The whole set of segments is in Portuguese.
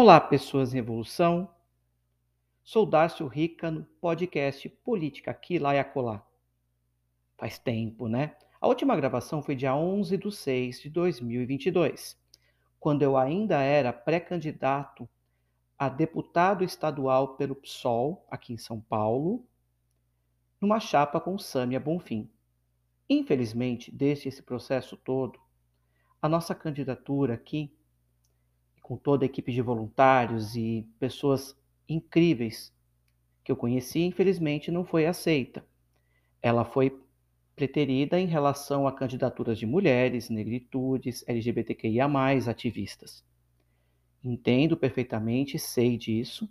Olá, pessoas em evolução. Sou Darcio Rica no podcast Política aqui, lá e acolá. Faz tempo, né? A última gravação foi dia 11 de 6 de 2022, quando eu ainda era pré-candidato a deputado estadual pelo PSOL, aqui em São Paulo, numa chapa com Sâmia Bonfim. Infelizmente, desde esse processo todo, a nossa candidatura aqui com toda a equipe de voluntários e pessoas incríveis que eu conheci, infelizmente não foi aceita. Ela foi preterida em relação a candidaturas de mulheres, negritudes, LGBTQIA, ativistas. Entendo perfeitamente, sei disso.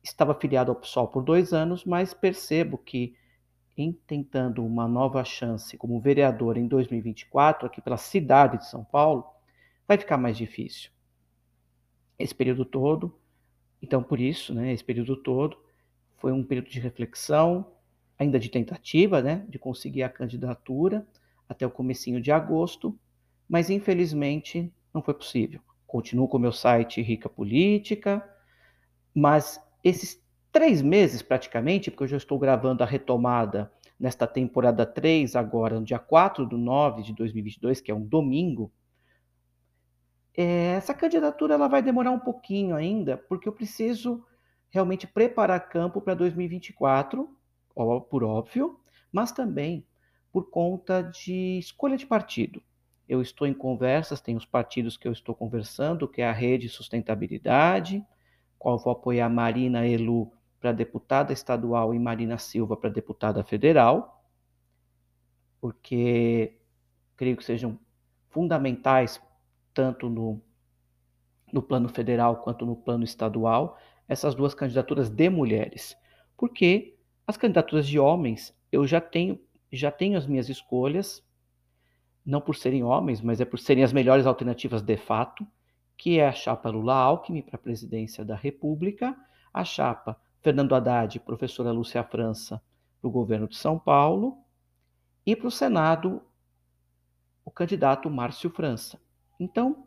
Estava afiliado ao PSOL por dois anos, mas percebo que, em tentando uma nova chance como vereador em 2024, aqui pela cidade de São Paulo, vai ficar mais difícil esse período todo. Então, por isso, né, esse período todo foi um período de reflexão, ainda de tentativa, né, de conseguir a candidatura até o comecinho de agosto, mas infelizmente não foi possível. Continuo com o meu site Rica Política, mas esses três meses praticamente, porque eu já estou gravando a retomada nesta temporada 3 agora, no dia 4 de 9 de 2022, que é um domingo, é, essa candidatura ela vai demorar um pouquinho ainda, porque eu preciso realmente preparar campo para 2024, por óbvio, mas também por conta de escolha de partido. Eu estou em conversas, tem os partidos que eu estou conversando, que é a Rede Sustentabilidade, qual vou apoiar Marina Elu para deputada estadual e Marina Silva para deputada federal, porque creio que sejam fundamentais tanto no, no plano federal quanto no plano estadual, essas duas candidaturas de mulheres. Porque as candidaturas de homens, eu já tenho, já tenho as minhas escolhas, não por serem homens, mas é por serem as melhores alternativas de fato, que é a chapa Lula Alckmin para a presidência da República, a chapa Fernando Haddad, professora Lúcia França, para o governo de São Paulo, e para o Senado, o candidato Márcio França. Então,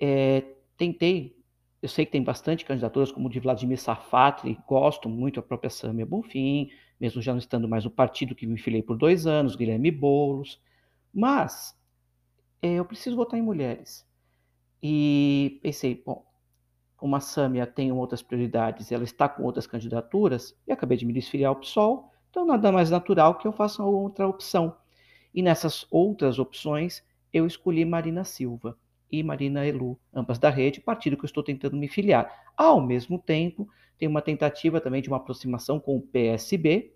é, tentei, eu sei que tem bastante candidaturas, como de Vladimir Safatli, gosto muito, a própria Samia Bonfim, mesmo já não estando mais no partido que me filiei por dois anos, Guilherme Boulos, mas é, eu preciso votar em mulheres. E pensei, bom, como a Samia tem outras prioridades, ela está com outras candidaturas, e acabei de me desfiliar ao PSOL, então nada mais natural que eu faça outra opção. E nessas outras opções, eu escolhi Marina Silva e Marina Elu, ambas da rede, partido que eu estou tentando me filiar. Ao mesmo tempo, tem uma tentativa também de uma aproximação com o PSB,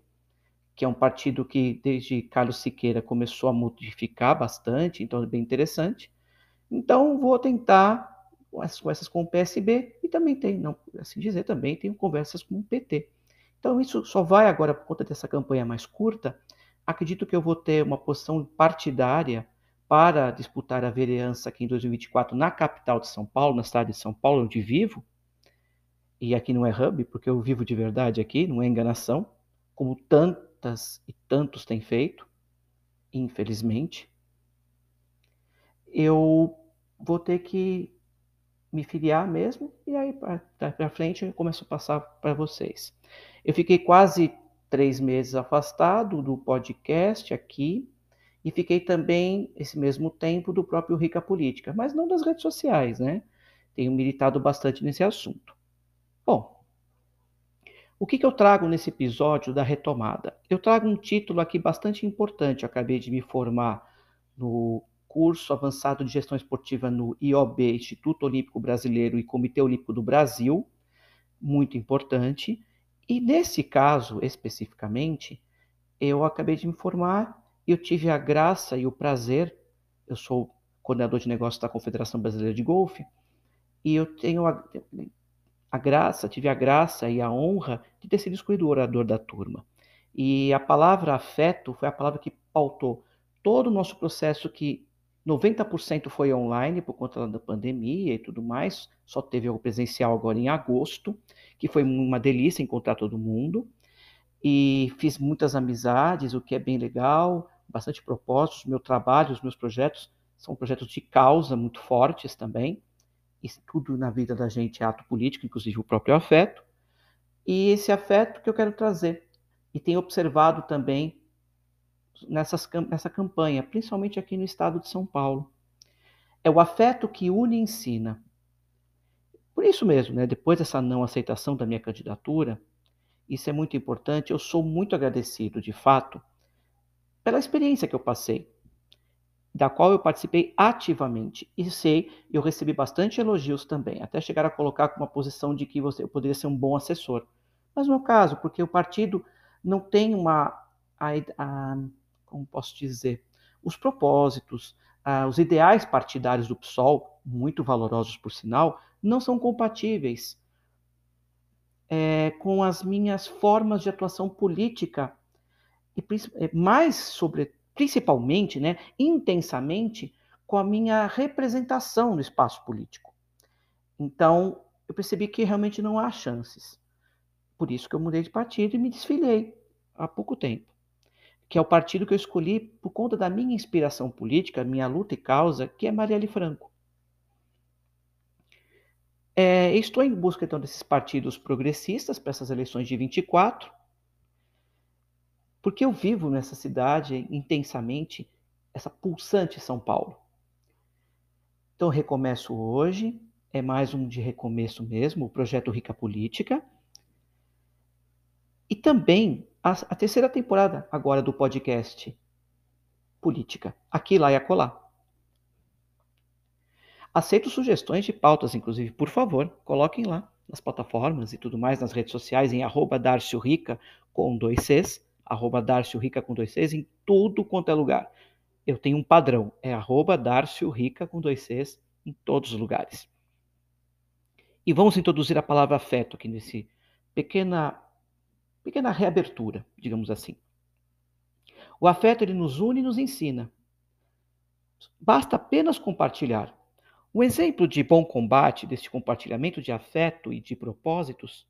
que é um partido que desde Carlos Siqueira começou a modificar bastante, então é bem interessante. Então vou tentar conversas com o PSB e também tem, não assim dizer, também tenho conversas com o PT. Então isso só vai agora por conta dessa campanha mais curta. Acredito que eu vou ter uma posição partidária para disputar a vereança aqui em 2024 na capital de São Paulo, na cidade de São Paulo, onde vivo, e aqui não é hub, porque eu vivo de verdade aqui, não é enganação, como tantas e tantos têm feito, infelizmente, eu vou ter que me filiar mesmo, e aí para frente eu começo a passar para vocês. Eu fiquei quase três meses afastado do podcast aqui, e fiquei também, esse mesmo tempo, do próprio Rica Política, mas não das redes sociais, né? Tenho militado bastante nesse assunto. Bom, o que, que eu trago nesse episódio da retomada? Eu trago um título aqui bastante importante. Eu acabei de me formar no curso avançado de gestão esportiva no IOB, Instituto Olímpico Brasileiro e Comitê Olímpico do Brasil, muito importante. E nesse caso especificamente, eu acabei de me formar eu tive a graça e o prazer, eu sou coordenador de negócios da Confederação Brasileira de Golfe, e eu tenho a, a graça, tive a graça e a honra de ter sido escolhido o orador da turma. E a palavra afeto foi a palavra que pautou todo o nosso processo que 90% foi online por conta da pandemia e tudo mais, só teve o presencial agora em agosto, que foi uma delícia encontrar todo mundo. E fiz muitas amizades, o que é bem legal, bastante propósitos. Meu trabalho, os meus projetos são projetos de causa muito fortes também. Isso tudo na vida da gente é ato político, inclusive o próprio afeto. E esse afeto que eu quero trazer. E tenho observado também nessas, nessa campanha, principalmente aqui no estado de São Paulo. É o afeto que une e ensina. Por isso mesmo, né, depois dessa não aceitação da minha candidatura, isso é muito importante, eu sou muito agradecido, de fato, pela experiência que eu passei da qual eu participei ativamente. E sei, eu recebi bastante elogios também, até chegar a colocar com uma posição de que você, eu poderia ser um bom assessor. Mas no caso, porque o partido não tem uma. A, a, como posso dizer? Os propósitos, a, os ideais partidários do PSOL, muito valorosos por sinal, não são compatíveis é, com as minhas formas de atuação política e é, mais sobre principalmente, né, intensamente, com a minha representação no espaço político. Então, eu percebi que realmente não há chances. Por isso que eu mudei de partido e me desfilei há pouco tempo, que é o partido que eu escolhi por conta da minha inspiração política, minha luta e causa, que é Marielle Franco. É, estou em busca então desses partidos progressistas para essas eleições de 24 porque eu vivo nessa cidade intensamente, essa pulsante São Paulo. Então, recomeço hoje, é mais um de recomeço mesmo, o projeto Rica Política. E também a, a terceira temporada agora do podcast Política, aqui, lá e acolá. Aceito sugestões de pautas, inclusive, por favor, coloquem lá nas plataformas e tudo mais, nas redes sociais, em arroba Rica, com dois Cs, arroba Darcio Rica com dois Cs, em tudo quanto é lugar. Eu tenho um padrão, é arroba Darcio Rica com dois Cs em todos os lugares. E vamos introduzir a palavra afeto aqui nesse pequena, pequena reabertura, digamos assim. O afeto ele nos une e nos ensina. Basta apenas compartilhar. Um exemplo de bom combate desse compartilhamento de afeto e de propósitos,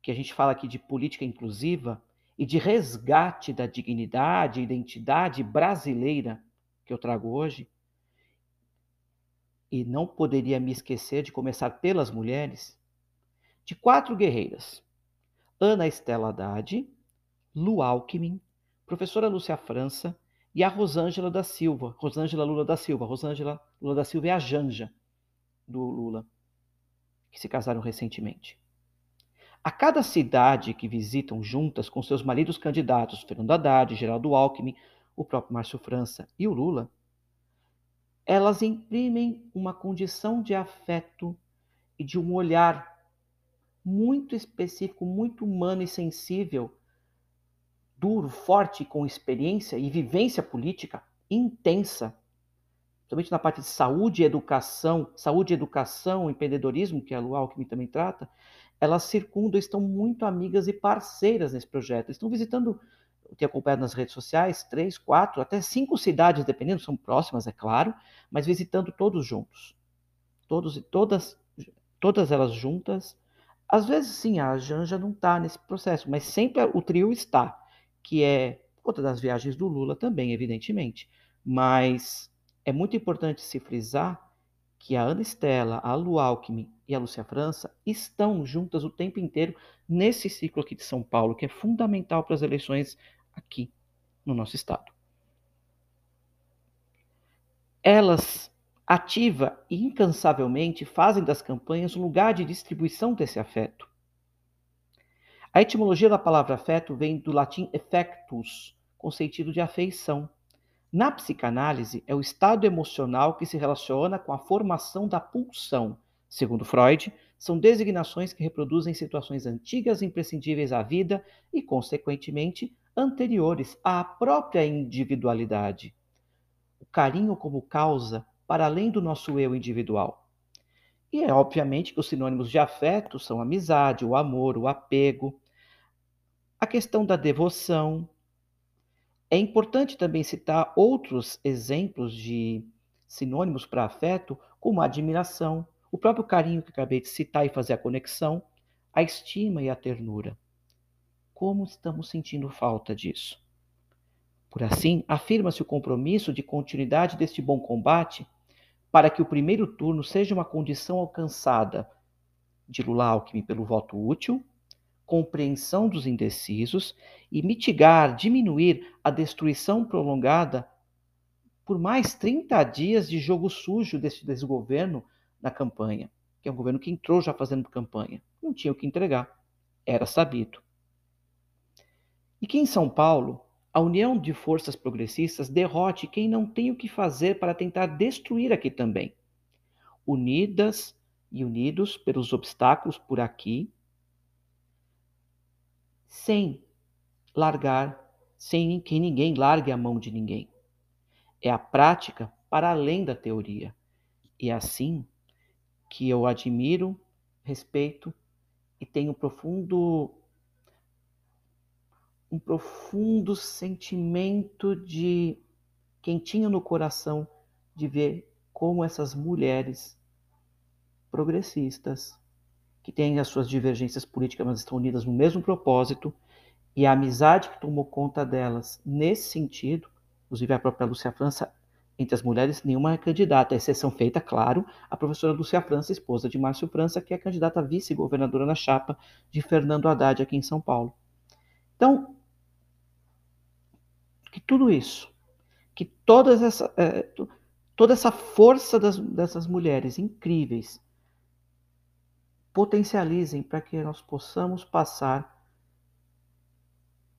que a gente fala aqui de política inclusiva, e de resgate da dignidade e identidade brasileira que eu trago hoje. E não poderia me esquecer de começar pelas mulheres, de quatro guerreiras: Ana Estela Haddad, Lu Alckmin, professora Lúcia França e a Rosângela da Silva, Rosângela Lula da Silva. Rosângela Lula da Silva é a Janja do Lula, que se casaram recentemente. A cada cidade que visitam juntas com seus maridos candidatos, Fernando Haddad, Geraldo Alckmin, o próprio Márcio França e o Lula, elas imprimem uma condição de afeto e de um olhar muito específico, muito humano e sensível, duro, forte, com experiência e vivência política intensa, principalmente na parte de saúde e educação, saúde, educação, empreendedorismo, que a Lu Alckmin também trata, elas circundam, estão muito amigas e parceiras nesse projeto. Estão visitando, tenho acompanhado nas redes sociais, três, quatro, até cinco cidades, dependendo, são próximas, é claro, mas visitando todos juntos. Todos e todas, todas elas juntas. Às vezes, sim, a Janja não está nesse processo, mas sempre o trio está, que é outra das viagens do Lula também, evidentemente. Mas é muito importante se frisar que a Ana Estela, a Lu Alckmin e a Lúcia França estão juntas o tempo inteiro nesse ciclo aqui de São Paulo, que é fundamental para as eleições aqui no nosso estado. Elas ativa e incansavelmente fazem das campanhas um lugar de distribuição desse afeto. A etimologia da palavra afeto vem do latim effectus, com sentido de afeição. Na psicanálise, é o estado emocional que se relaciona com a formação da pulsão. Segundo Freud, são designações que reproduzem situações antigas imprescindíveis à vida e, consequentemente, anteriores à própria individualidade. O carinho como causa para além do nosso eu individual. E é obviamente que os sinônimos de afeto são amizade, o amor, o apego, a questão da devoção. É importante também citar outros exemplos de sinônimos para afeto, como a admiração, o próprio carinho que acabei de citar e fazer a conexão, a estima e a ternura. Como estamos sentindo falta disso? Por assim, afirma-se o compromisso de continuidade deste bom combate para que o primeiro turno seja uma condição alcançada de Lula Alckmin pelo voto útil, compreensão dos indecisos e mitigar, diminuir a destruição prolongada por mais 30 dias de jogo sujo desse desgoverno na campanha, que é um governo que entrou já fazendo campanha. Não tinha o que entregar, era sabido. E que em São Paulo a união de forças progressistas derrote quem não tem o que fazer para tentar destruir aqui também. Unidas e unidos pelos obstáculos por aqui, sem largar, sem que ninguém largue a mão de ninguém. É a prática para além da teoria. E é assim que eu admiro, respeito e tenho profundo um profundo sentimento de quentinho no coração de ver como essas mulheres progressistas, que têm as suas divergências políticas, mas estão unidas no mesmo propósito, e a amizade que tomou conta delas nesse sentido, inclusive a própria Lúcia França, entre as mulheres, nenhuma é candidata, exceção feita, claro, a professora Lúcia França, esposa de Márcio França, que é candidata a vice-governadora na chapa de Fernando Haddad aqui em São Paulo. Então, que tudo isso, que todas essa, é, toda essa força das, dessas mulheres incríveis potencializem para que nós possamos passar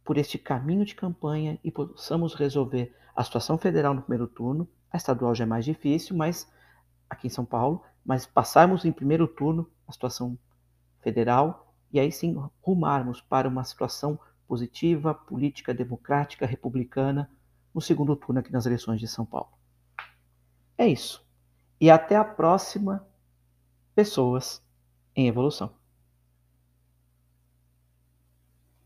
por este caminho de campanha e possamos resolver a situação federal no primeiro turno. A estadual já é mais difícil, mas aqui em São Paulo, mas passarmos em primeiro turno a situação federal e aí sim rumarmos para uma situação positiva, política democrática, republicana, no segundo turno aqui nas eleições de São Paulo. É isso. E até a próxima, pessoas evolução.